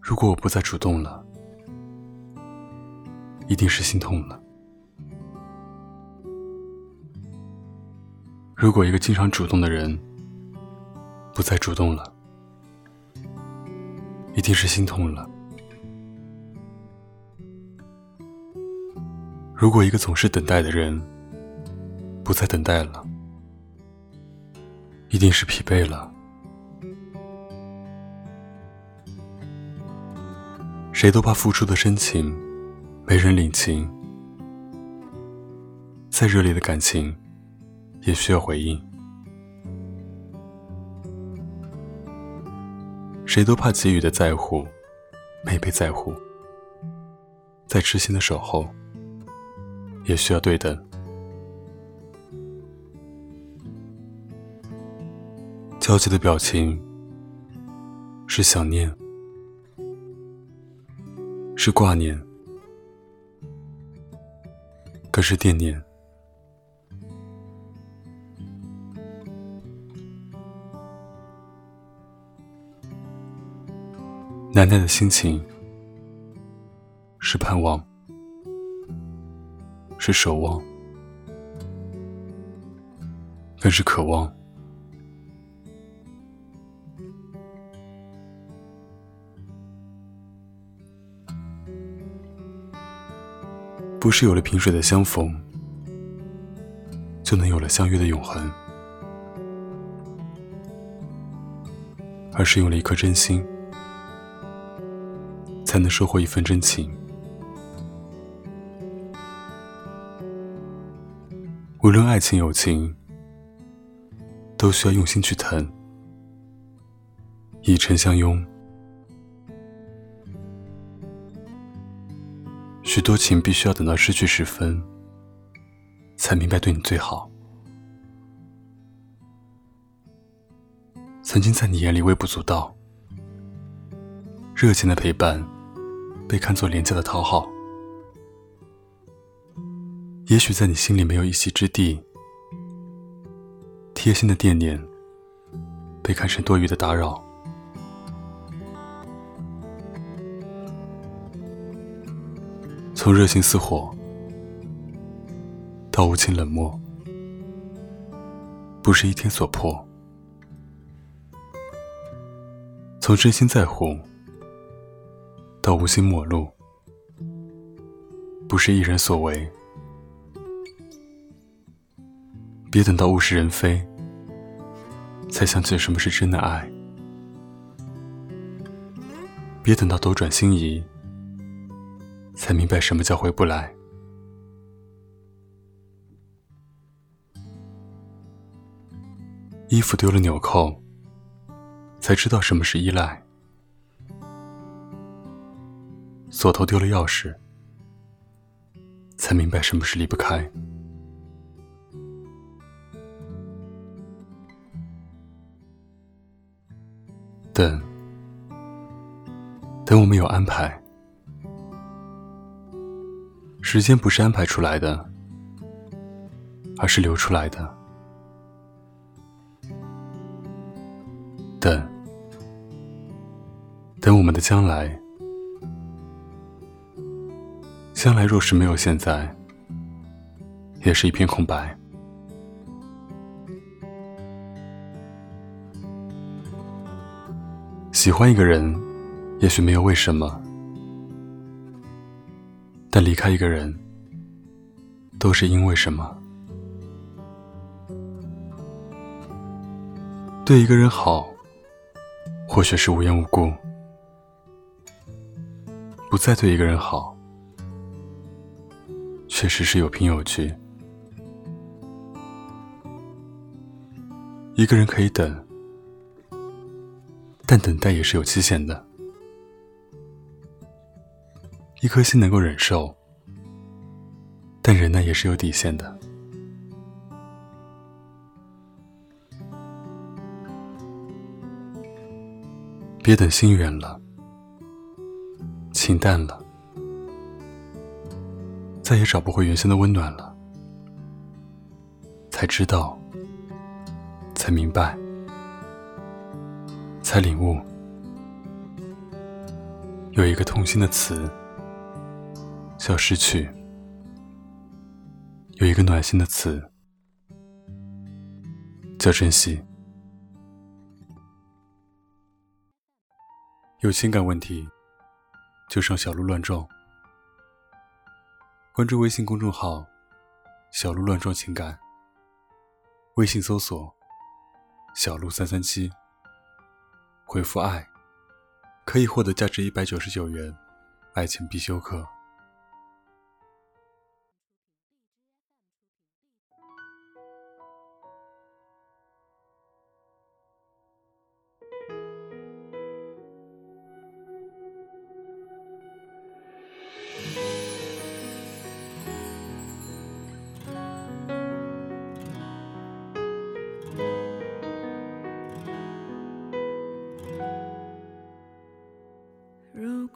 如果我不再主动了，一定是心痛了。如果一个经常主动的人不再主动了，一定是心痛了。如果一个总是等待的人不再等待了，一定是疲惫了。谁都怕付出的深情没人领情，再热烈的感情也需要回应。谁都怕给予的在乎没被在乎，再痴心的守候也需要对等。焦急的表情是想念。是挂念，更是惦念。奶奶的心情是盼望，是守望，更是渴望。不是有了萍水的相逢，就能有了相约的永恒，而是用了一颗真心，才能收获一份真情。无论爱情友情，都需要用心去疼，以诚相拥。许多情必须要等到失去时分，才明白对你最好。曾经在你眼里微不足道，热情的陪伴被看作廉价的讨好。也许在你心里没有一席之地，贴心的惦念被看成多余的打扰。从热情似火到无情冷漠，不是一天所迫；从真心在乎到无心陌路，不是一人所为。别等到物是人非，才想起什么是真的爱；别等到斗转星移。才明白什么叫回不来。衣服丢了纽扣，才知道什么是依赖；锁头丢了钥匙，才明白什么是离不开。等，等我们有安排。时间不是安排出来的，而是留出来的。等，等我们的将来。将来若是没有现在，也是一片空白。喜欢一个人，也许没有为什么。但离开一个人，都是因为什么？对一个人好，或许是无缘无故；不再对一个人好，确实是有凭有据。一个人可以等，但等待也是有期限的。一颗心能够忍受，但忍耐也是有底线的。别等心远了，情淡了，再也找不回原先的温暖了。才知道，才明白，才领悟。有一个痛心的词叫失去，有一个暖心的词叫珍惜。有情感问题就上小鹿乱撞，关注微信公众号“小鹿乱撞情感”，微信搜索“小鹿三三七”，回复“爱”。可以获得价值一百九十九元爱情必修课。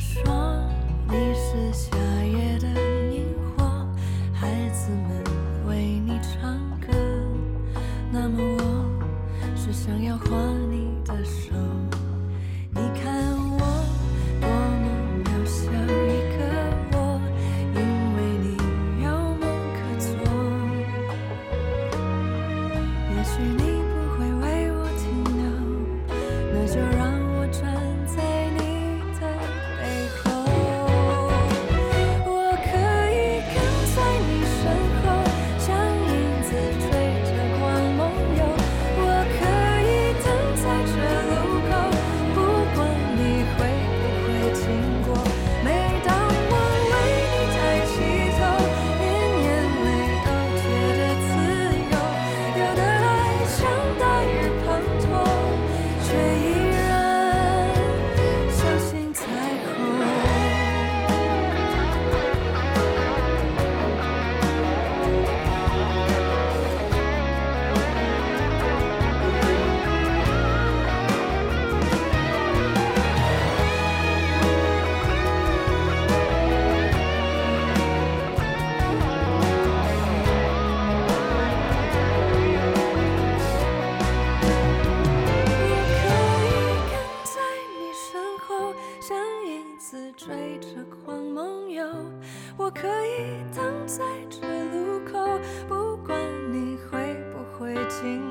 说你是夏夜的萤火，孩子们为你唱歌，那么我是想要画你的手。情。